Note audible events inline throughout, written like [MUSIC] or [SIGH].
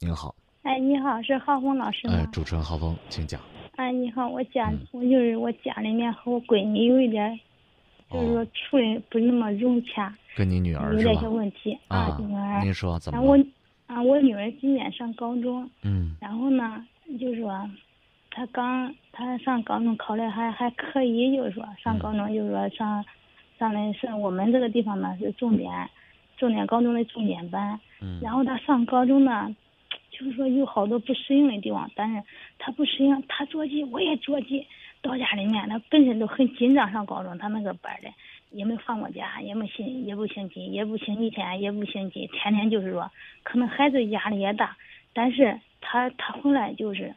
您好。哎，你好，是浩峰老师吗？哎，主持人浩峰，请讲。哎，你好，我家、嗯我就是我家里面和我闺女有一点，就是说哦，处的不那么融洽，跟你女儿有点些？问题啊女儿。您说怎然后我？啊，我女儿今年上高中，嗯然后呢，就是说，她刚她上高中考的还还可以，就是说上高中就是说上上的是我们这个地方呢是重点重点高中的重点班，嗯然后她上高中呢，就是说有好多不适应的地方，但是他不适应，他着急，我也着急。到家里面，他本身都很紧张，上高中他那个班的也没放过假，也没星也不星期，也不星期天，也不星期，天天就是说，可能孩子压力也大，但是他他回来就是，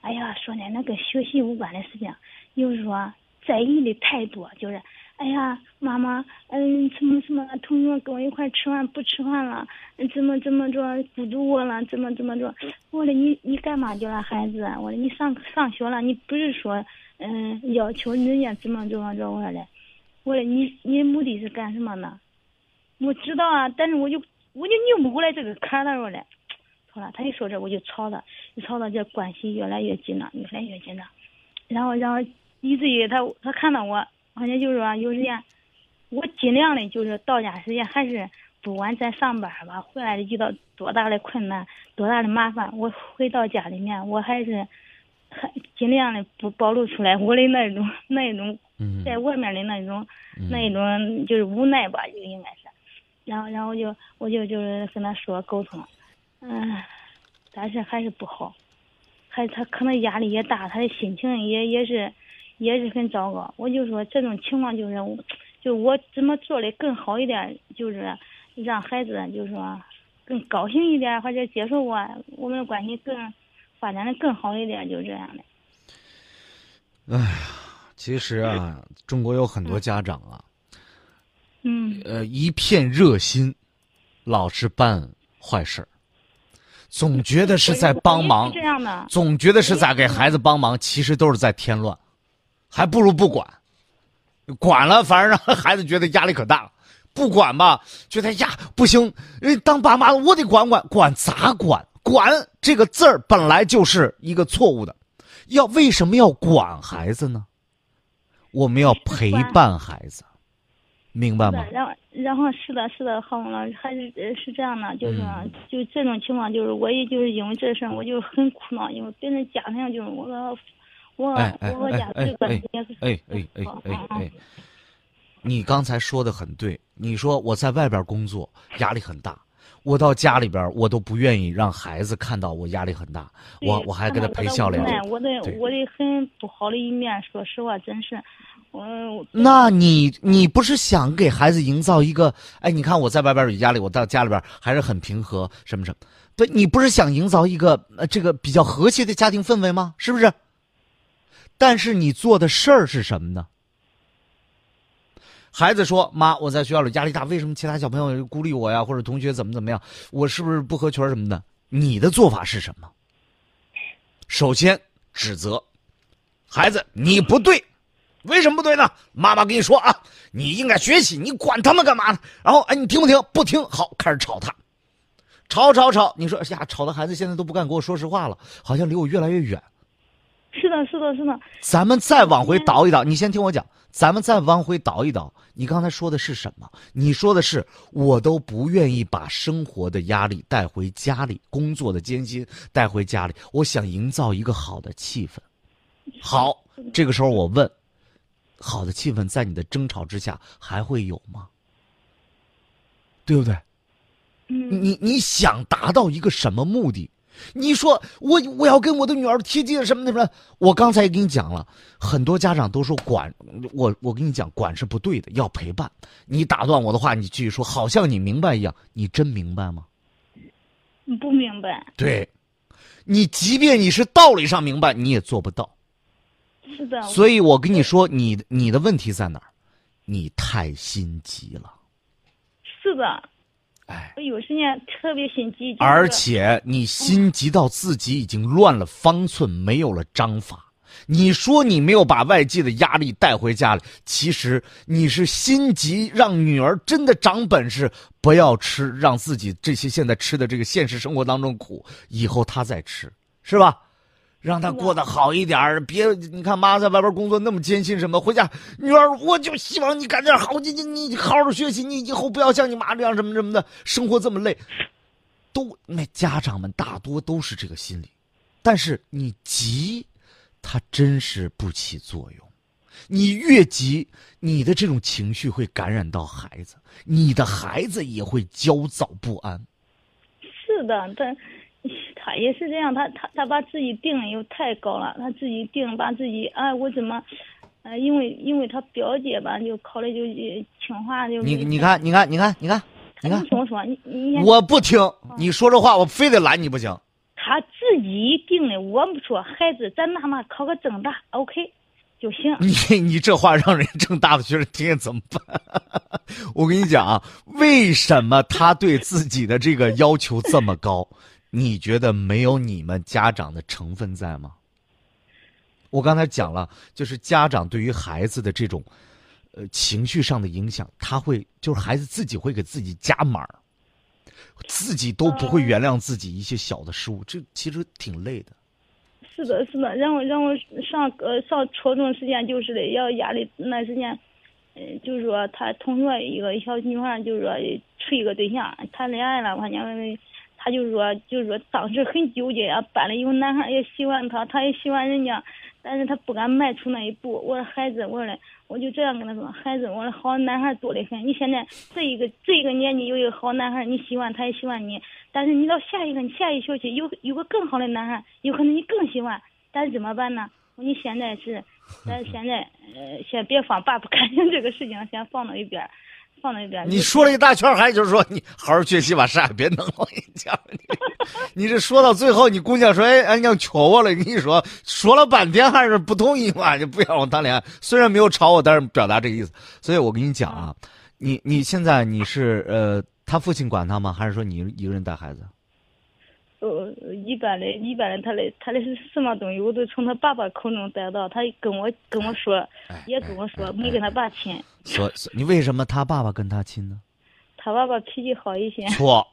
哎呀，说呢那跟学习无关的事情，就是说在意的太多，就是。哎呀，妈妈，嗯，什么什么，同学跟我一块吃饭不吃饭了，怎么怎么着，孤独我了，怎么怎么着？我说你你干嘛去了，孩子？我说你上上学了，你不是说嗯要求人家怎么怎么着？我说的，我说你你目的是干什么呢？我知道啊，但是我就我就拧不过来这个坎儿了，我说的。好了，他一说这我就吵他，一吵他这关系越来越紧张，越来越紧张，然后然后以至于他他看到我，好像就是说有时间，我尽量的就是到家时间还是不管在上班吧，回来遇到多大的困难，多大的麻烦，我回到家里面，我还是还尽量的不暴露出来我的那种那种嗯。在外面的那种、嗯。那一种就是无奈吧，就应该是。然后然后就我就就是跟他说沟通，嗯，但是还是不好，还他可能压力也大，他的心情也也是也是很糟糕。我就说这种情况就是我，就我怎么做的更好一点，就是让孩子就是说更高兴一点，或者接受我，我们的关系更发展的更好一点，就这样的。哎呀其实啊，中国有很多家长啊，嗯呃，一片热心，老是办坏事儿，总觉得是在帮忙。总觉得是在给孩子帮忙，其实都是在添乱，还不如不管。管了，反而让孩子觉得压力可大了；不管吧，觉得呀不行，人当爸妈的我得管管，管咋管？管这个字儿本来就是一个错误的，要为什么要管孩子呢？我们要陪伴孩子，明白吗，？然后然后是的，是的，郝老师还是呃是这样的，就是就这种情况，就是我也就是因为这事儿，我就很苦恼，因为别人家庭就是我我哎哎我家哎这个哎也是哎哎哎哎哎，你刚才说的很对。你说我在外边工作压力很大，我到家里边我都不愿意让孩子看到我压力很大，我我还给他陪笑脸我的我的很不好的一面，说实话，真是，我那你你不是想给孩子营造一个？哎，你看我在外边有压力，我到家里边还是很平和，什么什么？对你不是想营造一个呃这个比较和谐的家庭氛围吗？是不是？但是你做的事儿是什么呢？孩子说：“妈，我在学校里压力大，为什么其他小朋友孤立我呀？或者同学怎么怎么样？我是不是不合群什么的？”你的做法是什么？首先指责孩子，你不对，为什么不对呢？妈妈跟你说啊，你应该学习，你管他们干嘛呢？然后哎，你听不听？不听，好，开始吵他，吵吵吵。你说哎呀，吵的孩子现在都不敢跟我说实话了，好像离我越来越远。是的，是的，是的，咱们再往回倒一倒，你先听我讲，咱们再往回倒一倒。你刚才说的是什么？你说的是我都不愿意把生活的压力带回家里，工作的艰辛带回家里，我想营造一个好的气氛。好，这个时候我问，好的气氛在你的争吵之下还会有吗？对不对？嗯，你你想达到一个什么目的？你说我我要跟我的女儿贴近什么什么？我刚才也跟你讲了，很多家长都说管我，我跟你讲管是不对的，要陪伴。你打断我的话，你继续说，好像你明白一样，你真明白吗？你不明白，对，你即便你是道理上明白，你也做不到。是的，所以我跟你说，你你的问题在哪儿？你太心急了，是的，哎。我有时间特别心急，而且你心急到自己已经乱了方寸，没有了章法。你说你没有把外界的压力带回家里，其实你是心急，让女儿真的长本事，不要吃，让自己这些现在吃的这个现实生活当中苦，以后她再吃，是吧？让她过得好一点别你看妈在外边工作那么艰辛，什么回家女儿，我就希望你干点好，你你你好好学习，你以后不要像你妈这样什么什么的，生活这么累，都那家长们大多都是这个心理，但是你急。他真是不起作用，你越急，你的这种情绪会感染到孩子，你的孩子也会焦躁不安。是的，但 [LAUGHS] 他也是这样，他他他把自己定的又太高了，他自己定把自己哎，我怎么，呃，因为因为他表姐吧，就考的就清华就。你你看你看你看你看，你看听我说，你你。我不听，你说这话我非得拦你不行。他自己定的，我不说，孩子咱哪怕考个正大，OK 就行。你你这话让人正大的学生听见怎么办？[LAUGHS] 我跟你讲啊，为什么他对自己的这个要求这么高？你觉得没有你们家长的成分在吗？我刚才讲了，就是家长对于孩子的这种，呃，情绪上的影响，他会就是孩子自己会给自己加码儿。自己都不会原谅自己一些小的失误，这其实挺累的。是的，是的，让我让我上呃上初中时间就是的，要压力那时间，嗯，就是说他同学一个小女孩，就是说处一个对象，谈恋爱了，反正他就说就是说当时很纠结啊，班里有男孩也喜欢他，他也喜欢人家。但是他不敢迈出那一步。我说孩子，我说嘞，我就这样跟他说，孩子，我说好男孩多得很。你现在这一个这一个年纪有一个好男孩，你喜欢他也喜欢你。但是你到下一个下一学期有有个更好的男孩，有可能你更喜欢。但是怎么办呢？你现在是，但是现在呃，先别放爸不开心这个事情，先放到一边。放那边。你说了一大圈，还就是说你好好学习吧，啥也别弄了。我跟你讲，你这说到最后，你姑娘说：“哎，俺娘求我了。”跟你说，说了半天还是不同意嘛，就不要我谈恋爱。虽然没有吵我，但是表达这个意思。所以我跟你讲啊，你你现在你是呃，他父亲管他吗？还是说你一个人带孩子？呃，一般的，一般的，他的他的是什么东西，我都从他爸爸口中得到。他跟我跟我说，也跟我说，没跟他爸亲。说，你为什么他爸爸跟他亲呢？他爸爸脾气好一些。错，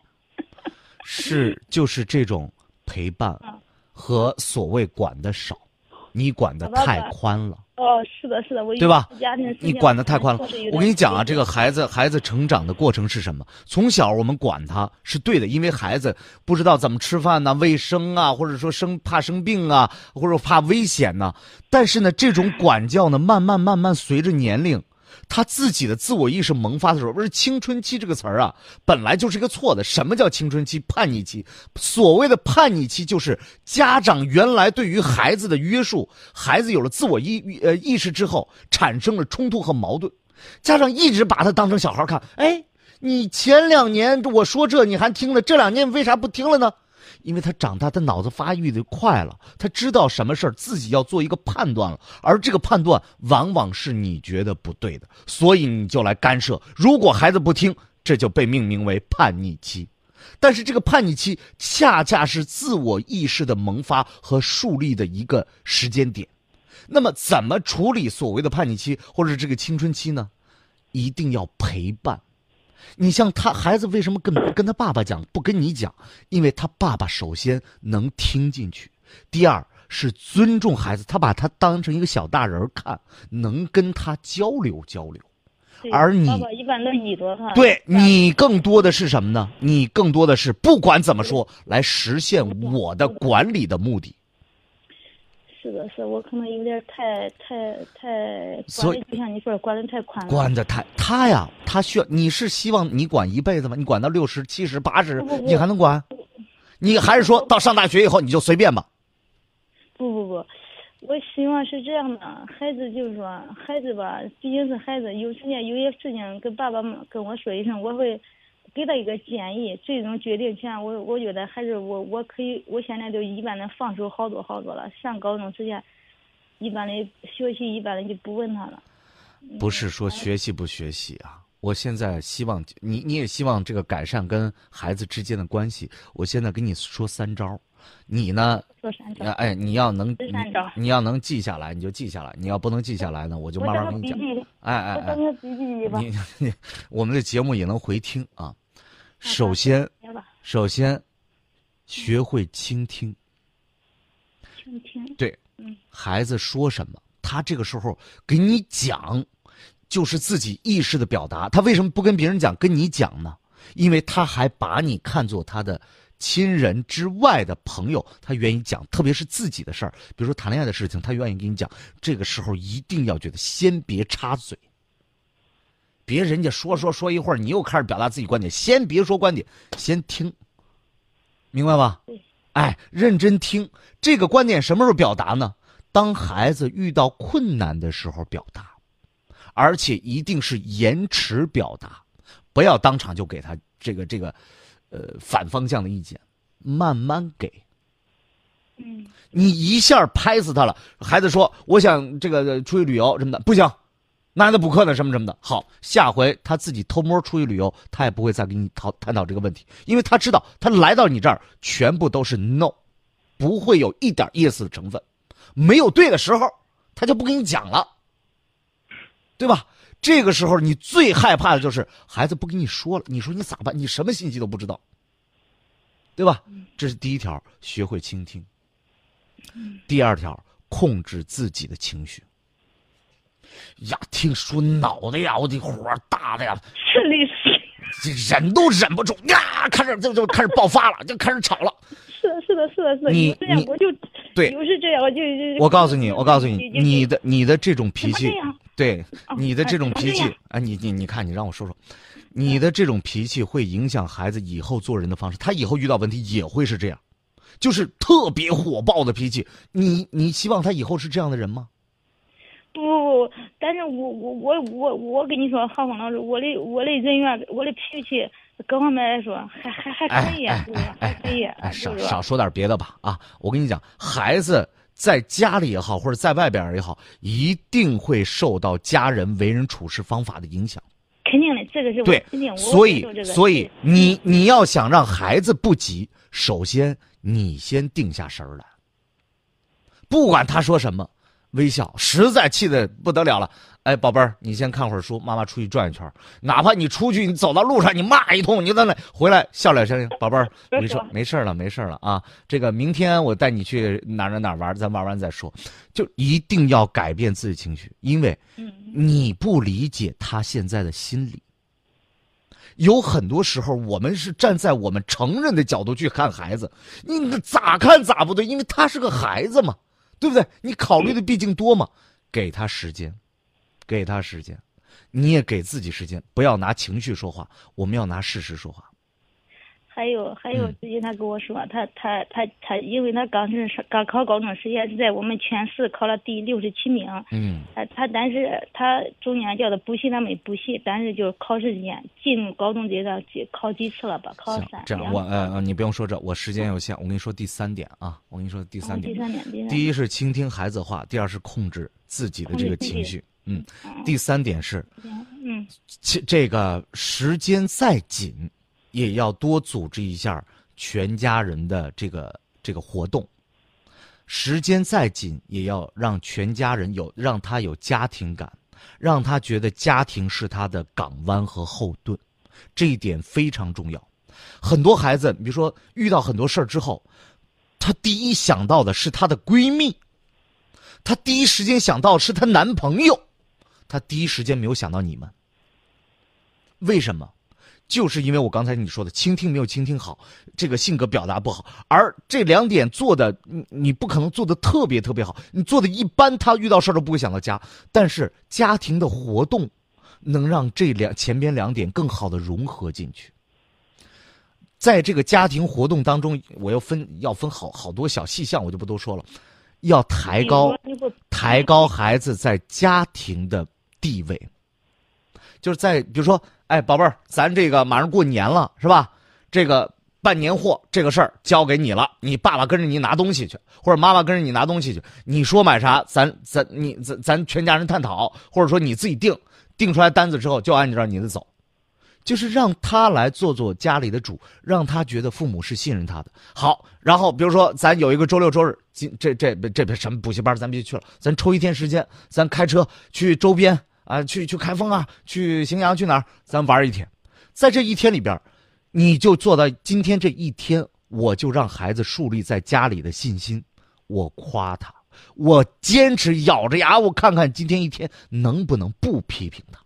是就是这种陪伴 [LAUGHS] 和所谓管的少，你管的太宽了。哦，是的，是的，我对吧？你管的太宽了。我跟你讲啊，这个孩子孩子成长的过程是什么？从小我们管他是对的，因为孩子不知道怎么吃饭呢，卫生啊，或者说生怕生病啊，或者怕危险呢。但是呢，这种管教呢，慢慢慢慢随着年龄。他自己的自我意识萌发的时候，不是青春期这个词儿啊，本来就是一个错的。什么叫青春期？叛逆期。所谓的叛逆期，就是家长原来对于孩子的约束，孩子有了自我意呃意识之后，产生了冲突和矛盾。家长一直把他当成小孩看，哎，你前两年我说这你还听了，这两年为啥不听了呢？因为他长大，他脑子发育的快了，他知道什么事儿自己要做一个判断了，而这个判断往往是你觉得不对的，所以你就来干涉。如果孩子不听，这就被命名为叛逆期。但是这个叛逆期恰恰是自我意识的萌发和树立的一个时间点。那么，怎么处理所谓的叛逆期或者这个青春期呢？一定要陪伴。你像他孩子为什么跟跟他爸爸讲不跟你讲？因为他爸爸首先能听进去，第二是尊重孩子，他把他当成一个小大人看，能跟他交流交流。而你爸爸一般都依着他。对你更多的是什么呢？你更多的是不管怎么说来实现我的管理的目的。是的，是我可能有点太太太管的，就像你说的管的太宽了。管的太他呀，他需要你是希望你管一辈子吗？你管到六十七十八十，你还能管？你还是说到上大学以后你就随便吧？不不不，我希望是这样的，孩子就是说，孩子吧，毕竟是孩子，有时间有些事情跟爸爸妈跟我说一声，我会。给他一个建议，最终决定权，我我觉得还是我我可以，我现在就一般的放手好多好多了。上高中之前，一般的学习一般的就不问他了。不是说学习不学习啊，我。现在希望你，你也希望这个改善跟孩子之间的关系。我现在跟你说三招，你呢？说三招。哎，你要能，这三招你要能记下来，你就记下来；你要不能记下来呢，我就慢慢跟你讲。哎哎哎，我找个笔记吧。你你，我们的节目也能回听啊。首先，首先，学会倾听。倾听。对嗯，孩子说什么，他这个时候给你讲，就是自己意识的表达。他为什么不跟别人讲，跟你讲呢？因为他还把你看作他的亲人之外的朋友，他愿意讲，特别是自己的事儿，比如说谈恋爱的事情，他愿意跟你讲。这个时候一定要觉得先别插嘴，别人家说说说一会儿，你又开始表达自己观点，先别说观点，先听，明白吧？对。哎，认真听。这个观点什么时候表达呢？当孩子遇到困难的时候表达，而且一定是延迟表达，不要当场就给他这个这个，呃，反方向的意见，慢慢给。嗯你一下拍死他了，孩子说我想这个出去旅游什么的，不行，那还得补课呢，什么什么的。好，下回他自己偷摸出去旅游，他也不会再跟你讨探讨这个问题，因为他知道他来到你这儿全部都是 no，不会有一点意思的成分，没有对的时候，他就不跟你讲了，对吧？这个时候你最害怕的就是孩子不跟你说了，你说你咋办？你什么信息都不知道，对吧？这是第一条，学会倾听。第二条，控制自己的情绪。呀，听说脑袋呀，我的火大的呀，这忍都忍不住呀，开始就就开始爆发了，就开始吵了。是的，是的，是的，是的。你有这样你我就对不是这样我就就我告诉你，我告诉你，你的你的这种脾气对哦你的这种脾气啊，你你你看，你让我说说，你的这种脾气会影响孩子以后做人的方式，他以后遇到问题也会是这样，就是特别火爆的脾气。你你希望他以后是这样的人吗？不不不，但是我我我我我跟你说，浩峰老师，我的我的人缘，我的脾气，各方面来说还还还可以，还可以，哎，少少说点别的吧啊！我跟你讲，孩子在家里也好，或者在外边也好，一定会受到家人为人处事方法的影响。肯定的，这个是对肯定，所以所以你你要想让孩子不急，首先你先定下神儿来，不管他说什么，微笑。实在气得不得了了，哎，宝贝儿，你先看会儿书，妈妈出去转一圈。哪怕你出去，你走到路上，你骂一通，你在那回来笑脸相迎，宝贝儿，你说，没事儿了，没事儿了啊。这个明天我带你去哪儿哪儿哪儿玩，咱玩完再说。就一定要改变自己情绪，因为嗯你不理解他现在的心理。有很多时候，我们是站在我们成人的角度去看孩子，你咋看咋不对，因为他是个孩子嘛，对不对？你考虑的毕竟多嘛，给他时间，给他时间，你也给自己时间，不要拿情绪说话，我们要拿事实说话。还有还有嗯，最近他跟我说，他他他他，因为他刚是刚考高中时也是在我们全市考了第六十七名，嗯。他他但是他中间叫他补习，他没补习，但是就是考试之间进入高中阶段几考几次了吧？考了三，行这样我呃呃，你不用说这，我时间有限，我跟你说第三点啊，我跟你说第三点第，三点，第一是倾听孩子话，第二是控制自己的这个情绪，嗯，嗯第三点是嗯。这这个时间再紧，也要多组织一下全家人的这个这个活动。时间再紧，也要让全家人有让他有家庭感，让他觉得家庭是他的港湾和后盾，这一点非常重要。很多孩子，比如说遇到很多事儿之后，他第一想到的是她的闺蜜，她第一时间想到是她男朋友，她第一时间没有想到你们。为什么？就是因为我刚才你说的倾听没有倾听好，这个性格表达不好，而这两点做的你你不可能做的特别特别好，你做的一般，他遇到事儿都不会想到家。但是家庭的活动能让这两前边两点更好的融合进去。在这个家庭活动当中，我要分要分好好多小细项，我就不多说了。要抬高抬高孩子在家庭的地位，就是在比如说，哎，宝贝儿，咱这个马上过年了，是吧？这个办年货这个事儿交给你了，你爸爸跟着你拿东西去，或者妈妈跟着你拿东西去，你说买啥，咱咱你咱咱全家人探讨，或者说你自己定，定出来单子之后就按照你的走，就是让他来做做家里的主，让他觉得父母是信任他的。好，然后比如说咱有一个周六周日，今这这这什么补习班咱别去了，咱抽一天时间，咱开车去周边啊，去去开封啊，去荥阳，去哪儿，咱玩一天。在这一天里边，你就做到今天这一天，我就让孩子树立在家里的信心，我夸他。我坚持咬着牙，我看看今天一天能不能不批评他。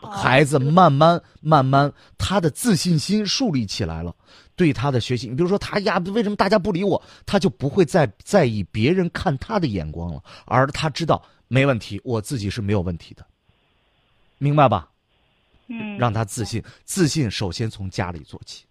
孩子慢慢慢慢，他的自信心树立起来了，对他的学习，你比如说他呀，为什么大家不理我？他就不会再在意别人看他的眼光了，而他知道没问题，我自己是没有问题的，明白吧？嗯，让他自信，自信首先从家里做起，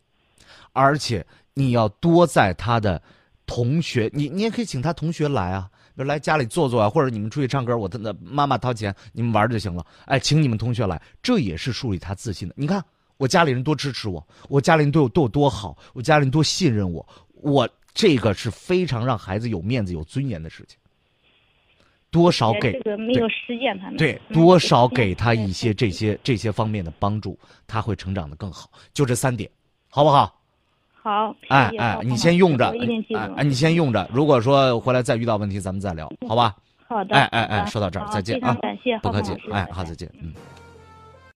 而且你要多在他的。同学，你你也可以请他同学来啊，比如来家里坐坐啊，或者你们出去唱歌，我的妈妈掏钱，你们玩就行了。哎，请你们同学来，这也是树立他自信的。你看我家里人多支持我，我家里人对我对我多好，我家里人多信任我，我这个是非常让孩子有面子、有尊严的事情。多少给这个没有实践他们对多少给他一些这些这些方面的帮助，他会成长的更好。就这三点，好不好？好，哎哎，你先用着，哎哎，你先用着。如果说回来再遇到问题，咱们再聊，好吧？好的，哎哎哎，说到这儿，再见啊，感谢，不客气，哎，好，再见，嗯。